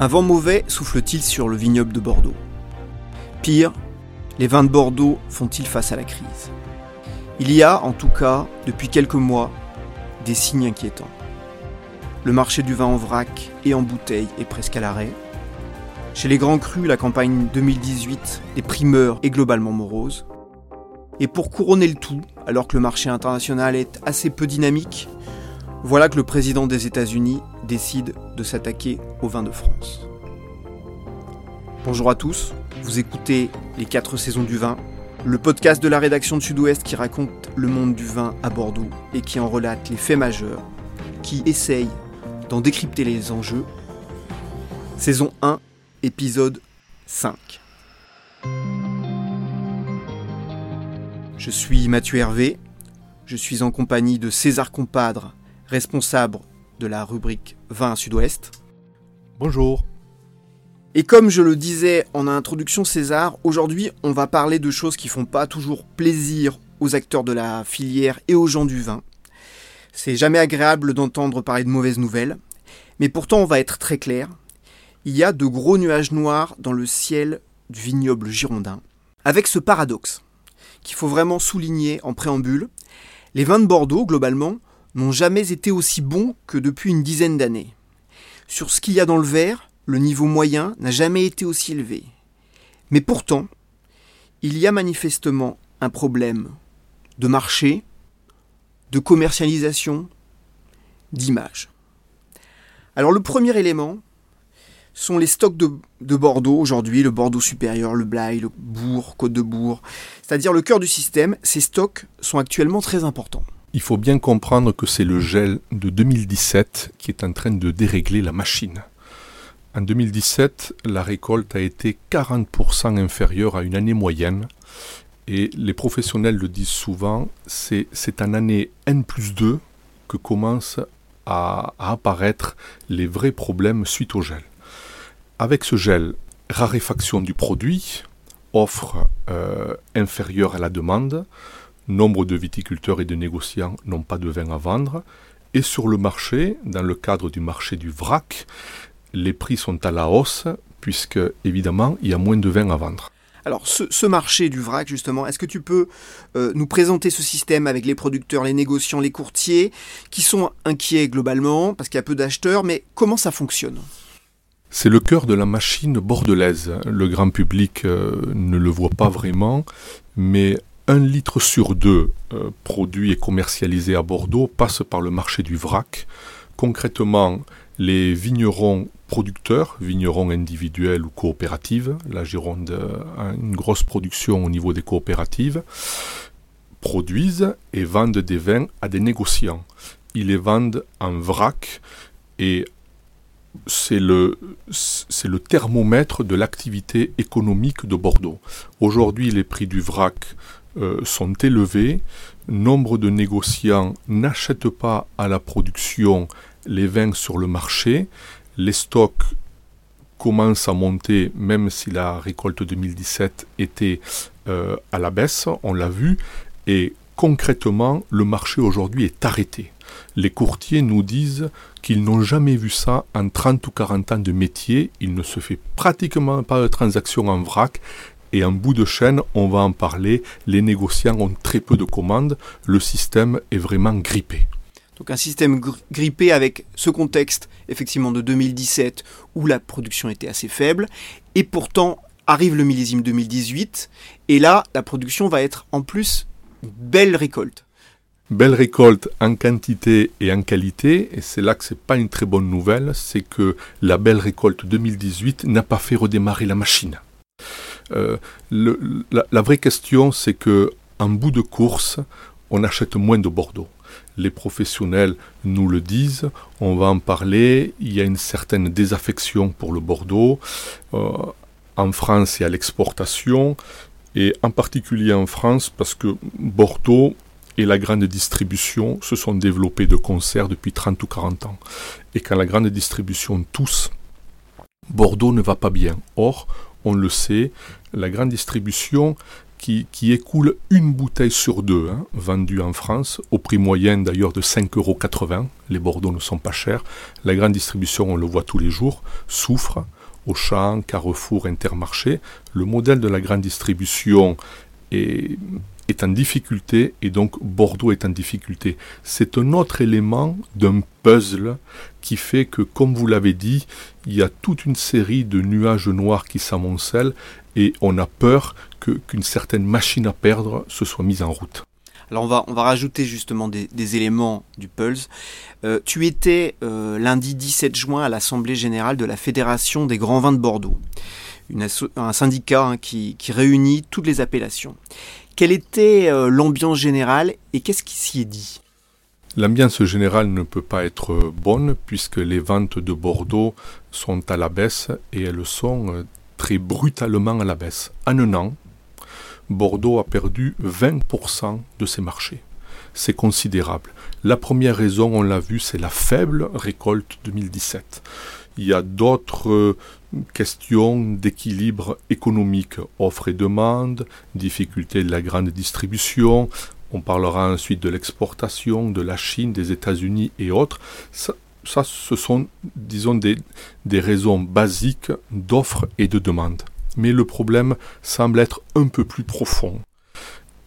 Un vent mauvais souffle-t-il sur le vignoble de Bordeaux? Pire, les vins de Bordeaux font-ils face à la crise? Il y a, en tout cas, depuis quelques mois, des signes inquiétants. Le marché du vin en vrac et en bouteille est presque à l'arrêt. Chez les grands crus, la campagne 2018 des primeurs est globalement morose. Et pour couronner le tout, alors que le marché international est assez peu dynamique, voilà que le président des États-Unis décide de s'attaquer au vin de France. Bonjour à tous, vous écoutez Les 4 saisons du vin, le podcast de la rédaction de Sud-Ouest qui raconte le monde du vin à Bordeaux et qui en relate les faits majeurs, qui essaye d'en décrypter les enjeux. Saison 1, épisode 5. Je suis Mathieu Hervé, je suis en compagnie de César Compadre, responsable de la rubrique Vin Sud-Ouest. Bonjour. Et comme je le disais en introduction César, aujourd'hui on va parler de choses qui font pas toujours plaisir aux acteurs de la filière et aux gens du vin. C'est jamais agréable d'entendre parler de mauvaises nouvelles, mais pourtant on va être très clair. Il y a de gros nuages noirs dans le ciel du vignoble girondin, avec ce paradoxe qu'il faut vraiment souligner en préambule. Les vins de Bordeaux, globalement, n'ont jamais été aussi bons que depuis une dizaine d'années. Sur ce qu'il y a dans le verre, le niveau moyen n'a jamais été aussi élevé. Mais pourtant, il y a manifestement un problème de marché, de commercialisation, d'image. Alors le premier élément sont les stocks de, de Bordeaux aujourd'hui, le Bordeaux supérieur, le Blaye, le Bourg, Côte de Bourg, c'est-à-dire le cœur du système. Ces stocks sont actuellement très importants. Il faut bien comprendre que c'est le gel de 2017 qui est en train de dérégler la machine. En 2017, la récolte a été 40% inférieure à une année moyenne. Et les professionnels le disent souvent, c'est en année N plus 2 que commencent à, apparaître les vrais problèmes suite au gel. Avec ce gel, raréfaction du produit, offre euh, inférieure à la demande, nombre de viticulteurs et de négociants n'ont pas de vin à vendre, et sur le marché, dans le cadre du marché du vrac, les prix sont à la hausse, puisque évidemment, il y a moins de vin à vendre. Alors ce, marché du vrac, justement, est-ce que tu peux euh, nous présenter ce système avec les producteurs, les négociants, les courtiers, qui sont inquiets globalement, parce qu'il y a peu d'acheteurs, mais comment ça fonctionne? C'est le cœur de la machine bordelaise. Le grand public euh, ne le voit pas vraiment, mais un litre sur deux euh, produit et commercialisé à Bordeaux passe par le marché du vrac. Concrètement, les vignerons producteurs, vignerons individuels ou coopératives, la Gironde a une grosse production au niveau des coopératives, produisent et vendent des vins à des négociants. Ils les vendent en vrac et c'est le, c'est le thermomètre de l'activité économique de Bordeaux. Aujourd'hui, les prix du vrac euh, sont élevés. Nombre de négociants n'achètent pas à la production les vins sur le marché. Les stocks commencent à monter, même si la récolte 2017 était euh, à la baisse, on l'a vu. Et concrètement, le marché aujourd'hui est arrêté. Les courtiers nous disent qu'ils n'ont jamais vu ça en 30 ou 40 ans de métier. Il ne se fait pratiquement pas de transactions en vrac. Et en bout de chaîne, on va en parler, les négociants ont très peu de commandes, le système est vraiment grippé. Donc un système grippé avec ce contexte effectivement de 2017 où la production était assez faible et pourtant arrive le millésime 2018 et là la production va être en plus belle récolte. Belle récolte en quantité et en qualité, et c'est là que c'est pas une très bonne nouvelle, c'est que la belle récolte 2018 n'a pas fait redémarrer la machine. Euh, la, vraie question, c'est que en bout de course, on achète moins de Bordeaux. Les professionnels nous le disent, on va en parler, il y a une certaine désaffection pour le Bordeaux. Euh, en France et à l'exportation, et en particulier en France parce que Bordeaux et la grande distribution se sont développés de concert depuis 30 ou 40 ans. Et quand la grande distribution tousse, Bordeaux ne va pas bien. Or, on le sait, la grande distribution qui, écoule une bouteille sur deux, hein, vendue en France, au prix moyen d'ailleurs de 5,80 euros. Les Bordeaux ne sont pas chers. La grande distribution, on le voit tous les jours, souffre. Auchan, Carrefour, Intermarché. Le modèle de la grande distribution est en difficulté et donc Bordeaux est en difficulté. C'est un autre élément d'un puzzle qui fait que, comme vous l'avez dit, il y a toute une série de nuages noirs qui s'amoncellent et on a peur qu'une certaine machine à perdre se soit mise en route. Alors on va, on rajouter justement des, éléments du Pulse. Euh, tu étais euh, lundi 17 juin à l'Assemblée générale de la Fédération des grands vins de Bordeaux, un syndicat hein, qui, réunit toutes les appellations. Quelle était euh, l'ambiance générale et qu'est-ce qui s'y est dit? L'ambiance générale ne peut pas être bonne puisque les ventes de Bordeaux sont à la baisse et elles sont très brutalement à la baisse. En un an, Bordeaux a perdu 20% de ses marchés. C'est considérable. La première raison, on l'a vu, c'est la faible récolte 2017. Il y a d'autres euh, questions d'équilibre économique, offre et demande, difficulté de la grande distribution. On parlera ensuite de l'exportation, de la Chine, des États-Unis et autres. Ça, ce sont, disons, des, raisons basiques d'offre et de demande mais le problème semble être un peu plus profond.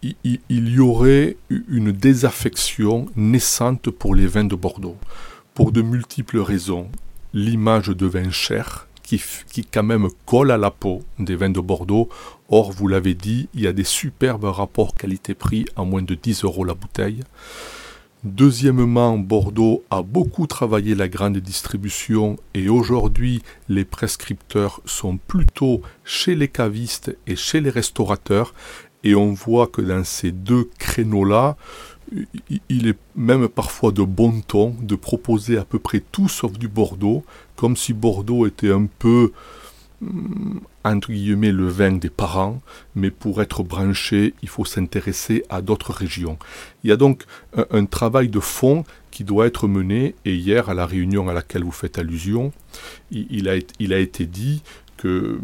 Il, y aurait une désaffection naissante pour les vins de Bordeaux, pour de multiples raisons. L'image de vin cher, qui, quand même colle à la peau des vins de Bordeaux. Or, vous l'avez dit, il y a des superbes rapports qualité-prix à moins de 10 euros la bouteille. Deuxièmement, Bordeaux a beaucoup travaillé la grande distribution et aujourd'hui les prescripteurs sont plutôt chez les cavistes et chez les restaurateurs et on voit que dans ces deux créneaux-là, il est même parfois de bon ton de proposer à peu près tout sauf du Bordeaux, comme si Bordeaux était un peu Mm, entre guillemets le vin des parents, mais pour être branché, il faut s'intéresser à d'autres régions. Il y a donc un, travail de fond qui doit être mené, et hier, à la réunion à laquelle vous faites allusion, il a été dit que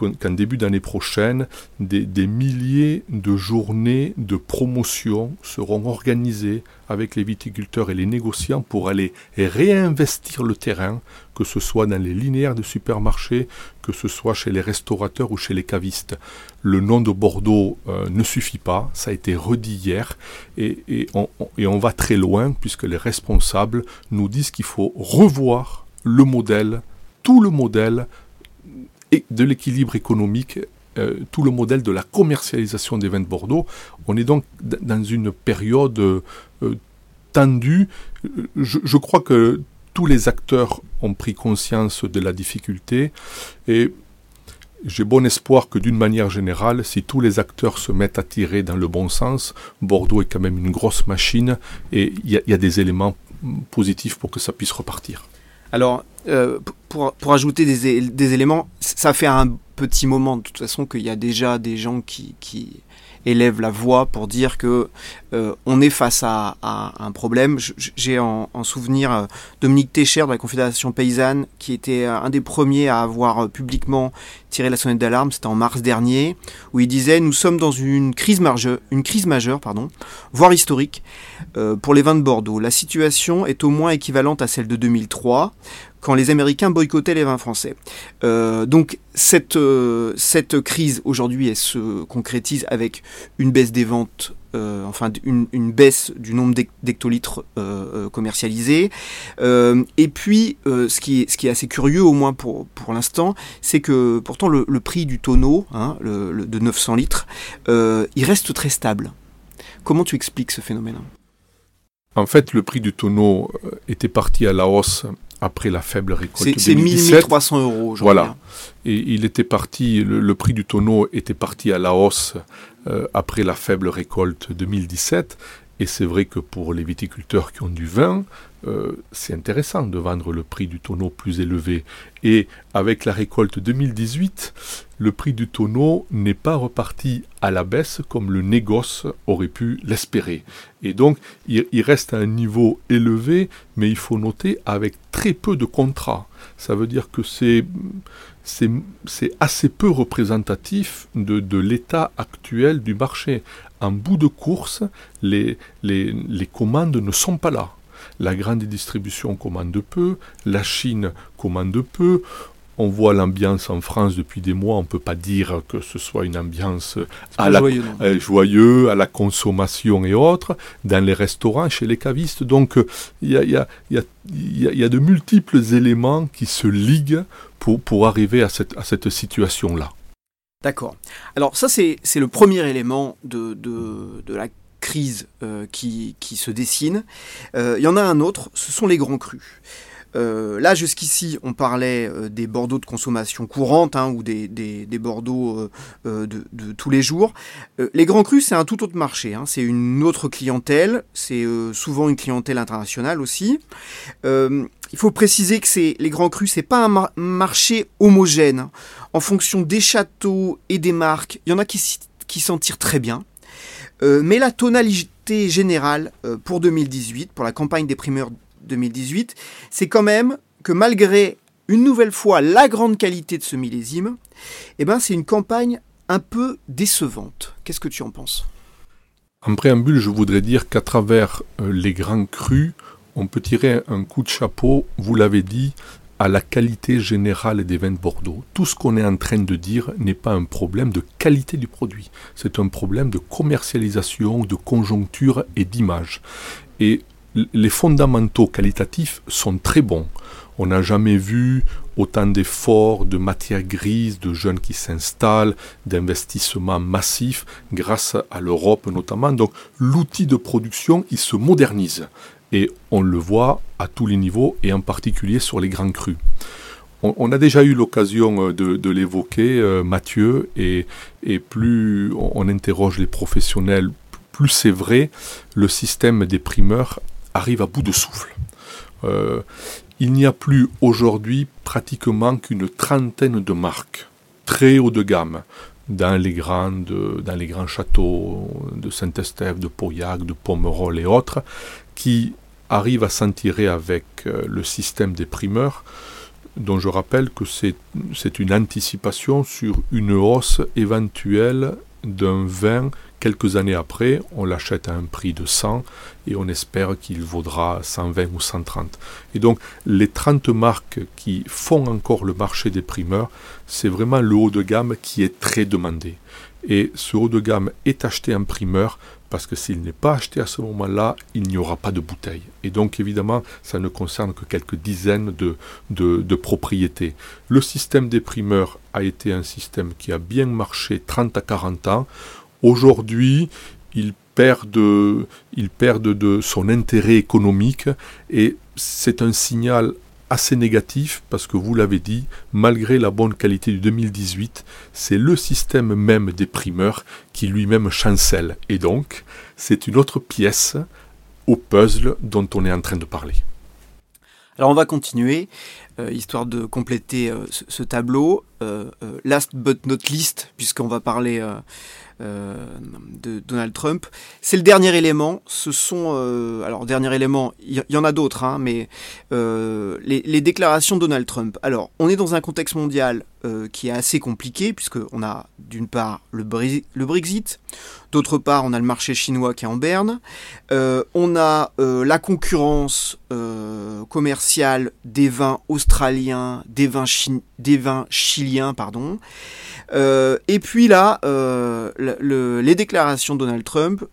qu'en début d'année prochaine, des, milliers de journées de promotion seront organisées avec les viticulteurs et les négociants pour aller réinvestir le terrain, que ce soit dans les linéaires de supermarchés, que ce soit chez les restaurateurs ou chez les cavistes. Le nom de Bordeaux euh, ne suffit pas, ça a été redit hier, et, on, va très loin puisque les responsables nous disent qu'il faut revoir le modèle, tout le modèle de l'équilibre économique, euh, tout le modèle de la commercialisation des vins de Bordeaux. On est donc dans une période euh, tendue. Je, crois que tous les acteurs ont pris conscience de la difficulté et j'ai bon espoir que d'une manière générale, si tous les acteurs se mettent à tirer dans le bon sens, Bordeaux est quand même une grosse machine et il y, a des éléments positifs pour que ça puisse repartir. Alors, euh, pour, pour, ajouter des, des, éléments, ça fait un petit moment de toute façon qu'il y a déjà des gens qui, qui élèvent la voix pour dire que euh, on est face à, un problème. J'ai en, en, souvenir euh, Dominique Técher de la Confédération paysanne qui était un des premiers à avoir publiquement tiré la sonnette d'alarme. C'était en mars dernier où il disait nous sommes dans une crise majeure, une crise majeure, pardon, voire historique pour les vins de Bordeaux. La situation est au moins équivalente à celle de 2003 quand les Américains boycottaient les vins français. Euh, donc cette, euh, cette crise aujourd'hui, elle se concrétise avec une baisse des ventes, euh, enfin une, baisse du nombre d'hectolitres commercialisés. et puis, ce, qui est, assez curieux, au moins pour, pour l'instant, c'est que pourtant le, prix du tonneau hein, de 900 litres, il reste très stable. Comment tu expliques ce phénomène? En fait, le prix du tonneau était parti à la hausse après la faible récolte. C'est 1300 euros. Voilà. Et il était parti, le, prix du tonneau était parti à la hausse euh, après la faible récolte 2017. Et c'est vrai que pour les viticulteurs qui ont du vin, euh, c'est intéressant de vendre le prix du tonneau plus élevé. Et avec la récolte 2018, le prix du tonneau n'est pas reparti à la baisse comme le négoce aurait pu l'espérer. Et donc, il, reste à un niveau élevé, mais il faut noter avec très peu de contrats. Ça veut dire que c'est assez peu représentatif de, l'état actuel du marché. En bout de course, les commandes ne sont pas là. La grande distribution commande peu, la Chine commande peu, on voit l'ambiance en France depuis des mois, on ne peut pas dire que ce soit une ambiance à la, joyeux, euh, joyeux, à la consommation et autres, dans les restaurants, chez les cavistes. Donc il y a, y, a, y a, de multiples éléments qui se liguent pour, pour arriver à cette, à cette situation-là. D'accord. Alors ça, c'est le premier élément de, de, de la crise euh, qui, qui, se dessine. Euh, il y en a un autre, ce sont les grands crus. Euh, là, jusqu'ici, on parlait euh, des Bordeaux de consommation courante hein, ou des, des, Bordeaux euh, de, tous les jours. les grands crus, c'est un tout autre marché. Hein. C'est une autre clientèle. C'est souvent une clientèle internationale aussi. il faut préciser que les grands crus, c'est pas un marché homogène. En fonction des châteaux et des marques, il y en a qui, qui s'en tirent très bien. mais la tonalité générale pour 2018, pour la campagne des primeurs 2018, c'est quand même que malgré une nouvelle fois la grande qualité de ce millésime, eh ben c'est une campagne un peu décevante. Qu'est-ce que tu en penses? En préambule, je voudrais dire qu'à travers euh, les grands crus, on peut tirer un coup de chapeau, vous l'avez dit, à la qualité générale des vins de Bordeaux. Tout ce qu'on est en train de dire n'est pas un problème de qualité du produit, c'est un problème de commercialisation, de conjoncture et d'image. Et les fondamentaux qualitatifs sont très bons. On n'a jamais vu autant d'efforts, de matières grises, de jeunes qui s'installent, d'investissements massifs grâce à l'Europe notamment. Donc l'outil de production, il se modernise. Et on le voit à tous les niveaux et en particulier sur les grands crus. On, a déjà eu l'occasion euh, de, l'évoquer, euh, Mathieu, et, et plus on interroge les professionnels, plus c'est vrai, le système des primeurs arrive à bout de souffle. Euh, il n'y a plus aujourd'hui pratiquement qu'une trentaine de marques très haut de gamme dans les, grandes, dans les grands châteaux de Saint-Estèphe, de Pauillac, de Pomerol et autres, qui arrivent à s'en tirer avec euh, le système des primeurs, dont je rappelle que c'est une anticipation sur une hausse éventuelle d'un vin Quelques années après, on l'achète à un prix de 100 et on espère qu'il vaudra 120 ou 130. Et donc, les 30 marques qui font encore le marché des primeurs, c'est vraiment le haut de gamme qui est très demandé. Et ce haut de gamme est acheté en primeur parce que s'il n'est pas acheté à ce moment-là, il n'y aura pas de bouteille. Et donc évidemment, ça ne concerne que quelques dizaines de, de, de, propriétés. Le système des primeurs a été un système qui a bien marché 30 à 40 ans. Aujourd'hui, il perd, de, son intérêt économique et c'est un signal assez négatif parce que vous l'avez dit, malgré la bonne qualité du 2018, c'est le système même des primeurs qui lui-même chancelle. Et donc, c'est une autre pièce au puzzle dont on est en train de parler. Alors on va continuer, euh, histoire de compléter euh, ce, tableau. Euh, last but not least, puisqu'on va parler de Donald Trump. C'est le dernier élément. Ce sont, euh, alors dernier élément, il y, en a d'autres, hein, mais euh, les, déclarations de Donald Trump. Alors, on est dans un contexte mondial qui est assez compliqué puisque on a d'une part le, le Brexit, d'autre part on a le marché chinois qui est en berne, on a la concurrence commerciale des vins australiens, des vins, des vins chiliens, pardon. Euh, et puis là, euh, les déclarations de Donald Trump,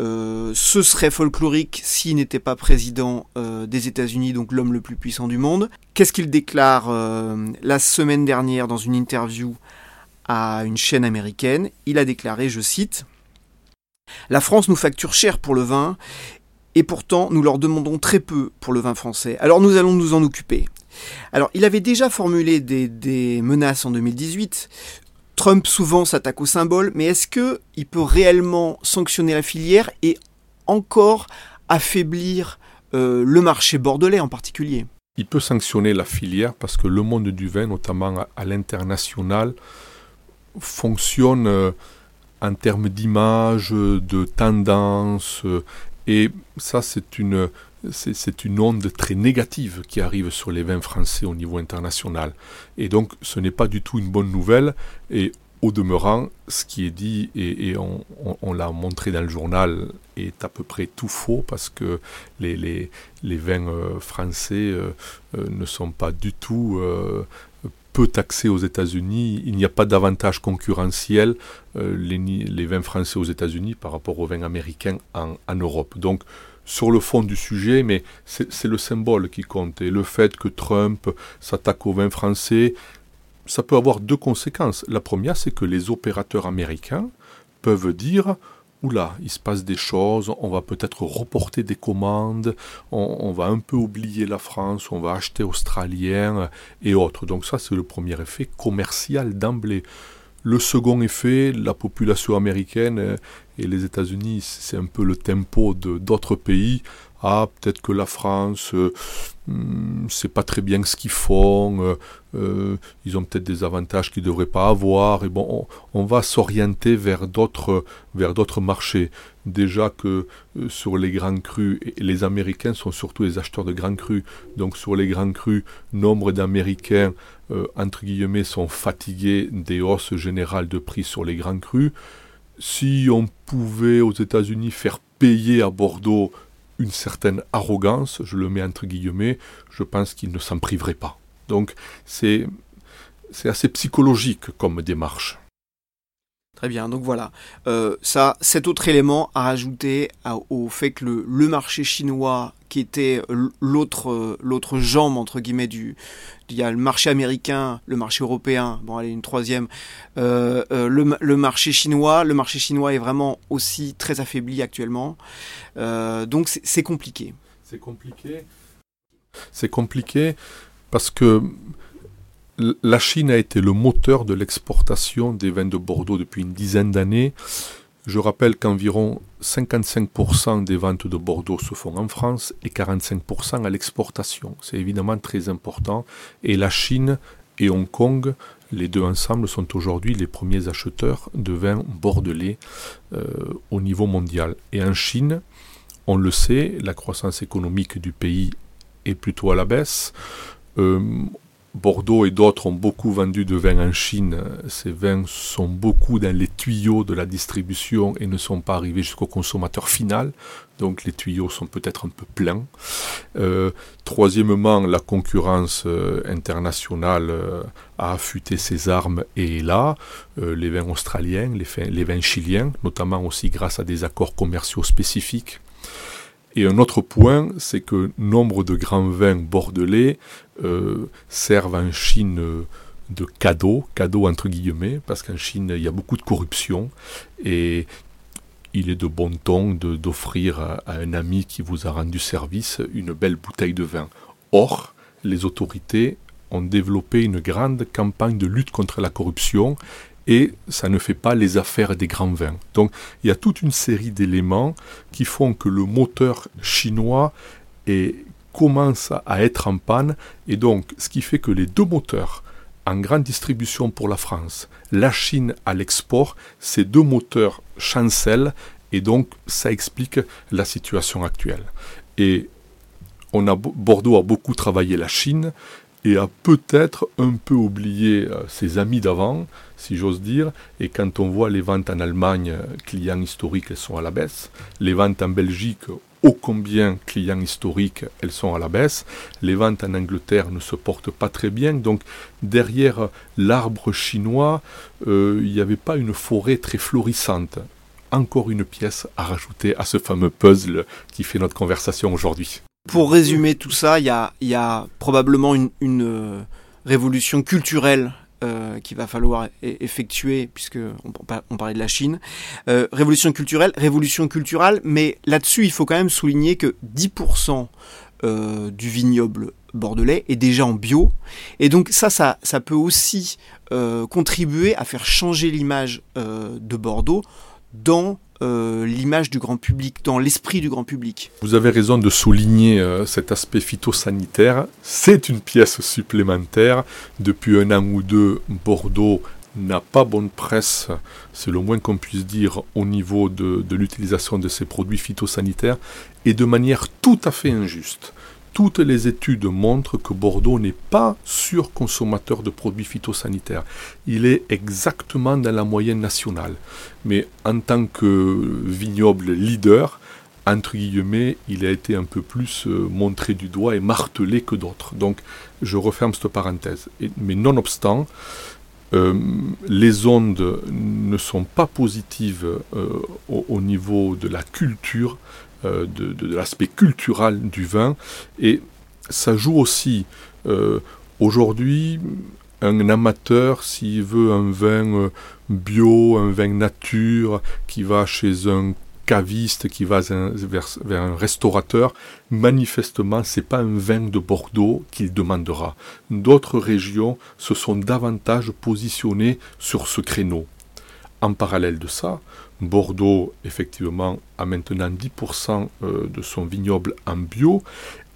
euh, ce serait folklorique s'il n'était pas président des États-Unis, donc l'homme le plus puissant du monde. Qu'est-ce qu'il déclare la semaine dernière dans une interview à une chaîne américaine? Il a déclaré, je cite, La France nous facture cher pour le vin et pourtant nous leur demandons très peu pour le vin français. Alors nous allons nous en occuper. Alors, il avait déjà formulé des, menaces en 2018 Trump souvent s'attaque au symbole, mais est-ce qu'il peut réellement sanctionner la filière et encore affaiblir le marché bordelais en particulier? Il peut sanctionner la filière parce que le monde du vin, notamment à, l'international, fonctionne euh, en termes d'image, de tendance, euh, et ça c'est une, c'est une onde très négative qui arrive sur les vins français au niveau international. Et donc ce n'est pas du tout une bonne nouvelle, et au demeurant, ce qui est dit, et, on, l'a montré dans le journal, est à peu près tout faux parce que les, vins euh, français euh, euh, ne sont pas du tout peu taxés aux États-Unis. Il n'y a pas d'avantage concurrentiel les, les, vins français aux États-Unis par rapport aux vins américains en, en Europe. Donc, sur le fond du sujet, mais c'est le symbole qui compte. Et le fait que Trump s'attaque aux vins français, ça peut avoir deux conséquences. La première, c'est que les opérateurs américains peuvent dire Oula, il se passe des choses, on va peut-être reporter des commandes, on, va un peu oublier la France, on va acheter australien et autres. Donc ça, c'est le premier effet commercial d'emblée. Le second effet, la population américaine et les États-Unis, c'est un peu le tempo d'autres pays ah peut-être que la France euh, hmm, c'est pas très bien ce qu'ils font, euh, euh, ils ont peut-être des avantages qu'ils ne devraient pas avoir, et bon on, va s'orienter vers d'autres vers d'autres marchés. Déjà que sur les grands crus, les Américains sont surtout les acheteurs de grands crus, donc sur les grands crus, nombre d'Américains entre guillemets sont fatigués des hausses générales de prix sur les grands crus. Si on pouvait aux États-Unis faire payer à Bordeaux une certaine arrogance, je le mets entre guillemets, je pense qu'il ne s'en priverait pas. Donc c'est assez psychologique comme démarche. Très bien, donc voilà. Euh, ça, cet autre élément à rajouter au fait que le, marché chinois, qui était l'autre l'autre jambe entre guillemets du, il y a le marché américain, le marché européen, bon allez une troisième, euh, euh, le, marché chinois, le marché chinois est vraiment aussi très affaibli actuellement, donc c'est compliqué. C'est compliqué. C'est compliqué parce que la Chine a été le moteur de l'exportation des vins de Bordeaux depuis une dizaine d'années. Je rappelle qu'environ 55% des ventes de Bordeaux se font en France et 45% à l'exportation. C'est évidemment très important. Et la Chine et Hong Kong, les deux ensemble, sont aujourd'hui les premiers acheteurs de vins bordelais euh, au niveau mondial. Et en Chine, on le sait, la croissance économique du pays est plutôt à la baisse. Euh, Bordeaux et d'autres ont beaucoup vendu de vins en Chine. Ces vins sont beaucoup dans les tuyaux de la distribution et ne sont pas arrivés jusqu'au consommateur final. Donc les tuyaux sont peut-être un peu pleins. Euh, troisièmement, la concurrence euh, internationale euh, a affûté ses armes et est là. les vins australiens, les vins chiliens, notamment aussi grâce à des accords commerciaux spécifiques et un autre point, c'est que nombre de grands vins bordelais euh, servent en Chine euh, de cadeaux, cadeaux entre guillemets, parce qu'en Chine, il y a beaucoup de corruption et il est de bon ton d'offrir à, un ami qui vous a rendu service une belle bouteille de vin. Or, les autorités ont développé une grande campagne de lutte contre la corruption et ça ne fait pas les affaires des grands vins. Donc il y a toute une série d'éléments qui font que le moteur chinois commence à être en panne et donc ce qui fait que les deux moteurs en grande distribution pour la France, la Chine à l'export, ces deux moteurs chancellent et donc ça explique la situation actuelle. Et on a, Bordeaux a beaucoup travaillé la Chine, et a peut-être un peu oublié euh, ses amis d'avant, si j'ose dire. Et quand on voit les ventes en Allemagne, euh, clients historiques, elles sont à la baisse. Les ventes en Belgique, ô combien clients historiques, elles sont à la baisse. Les ventes en Angleterre ne se portent pas très bien. Donc derrière l'arbre chinois, euh, il n'y avait pas une forêt très florissante. Encore une pièce à rajouter à ce fameux puzzle qui fait notre conversation aujourd'hui. Pour résumer tout ça, il y a, probablement une, euh, révolution culturelle euh, qu'il va falloir effectuer, puisque on, parlait de la Chine. Euh, révolution culturelle, révolution culturelle, mais là-dessus, il faut quand même souligner que 10% du vignoble bordelais est déjà en bio. Et donc ça, ça peut aussi contribuer à faire changer l'image de Bordeaux dans euh, l'image du grand public, dans l'esprit du grand public. Vous avez raison de souligner euh, cet aspect phytosanitaire. C'est une pièce supplémentaire. Depuis un an ou deux, Bordeaux n'a pas bonne presse, c'est le moins qu'on puisse dire, au niveau de, l'utilisation de ces produits phytosanitaires, et de manière tout à fait injuste. Toutes les études montrent que Bordeaux n'est pas surconsommateur de produits phytosanitaires. Il est exactement dans la moyenne nationale. Mais en tant que vignoble leader, entre guillemets, il a été un peu plus euh, montré du doigt et martelé que d'autres. Donc, je referme cette parenthèse. mais nonobstant, euh, les ondes ne sont pas positives euh, au, niveau de la culture, euh, de, l'aspect culturel du vin, et ça joue aussi aujourd'hui un amateur, s'il veut un vin bio, un vin nature, qui va chez un caviste qui va vers, un restaurateur, manifestement, c'est pas un vin de Bordeaux qu'il demandera. D'autres régions se sont davantage positionnées sur ce créneau. En parallèle de ça, Bordeaux, effectivement, a maintenant 10% euh, de son vignoble en bio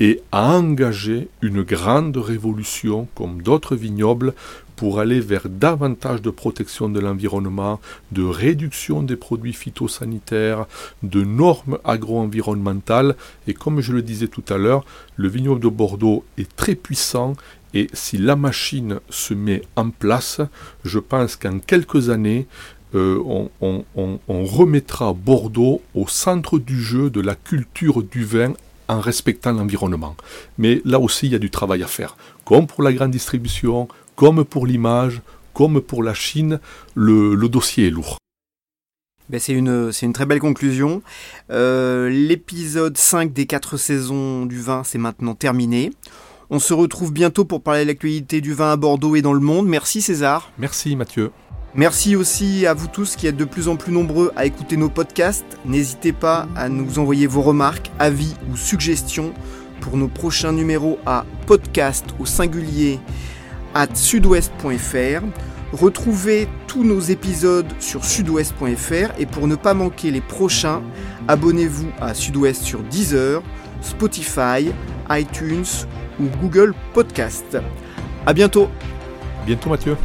et a engagé une grande révolution, comme d'autres vignobles, pour aller vers davantage de protection de l'environnement, de réduction des produits phytosanitaires, de normes agro-environnementales. Et comme je le disais tout à l'heure, le vignoble de Bordeaux est très puissant et si la machine se met en place, je pense qu'en quelques années, euh, on, on, remettra Bordeaux au centre du jeu de la culture du vin en respectant l'environnement. Mais là aussi, il y a du travail à faire. Comme pour la grande distribution, comme pour l'image, comme pour la Chine, le, dossier est lourd. Ben c'est une, une, très belle conclusion. Euh, l'épisode 5 des 4 saisons du vin, c'est maintenant terminé. On se retrouve bientôt pour parler de l'actualité du vin à Bordeaux et dans le monde. Merci César. Merci Mathieu. Merci aussi à vous tous qui êtes de plus en plus nombreux à écouter nos podcasts. N'hésitez pas à nous envoyer vos remarques, avis ou suggestions pour nos prochains numéros à podcast au singulier at sudouest.fr. Retrouvez tous nos épisodes sur sudouest.fr et pour ne pas manquer les prochains, abonnez-vous à Sudouest sur Deezer, Spotify, iTunes ou Google Podcast. À bientôt. Bientôt Mathieu.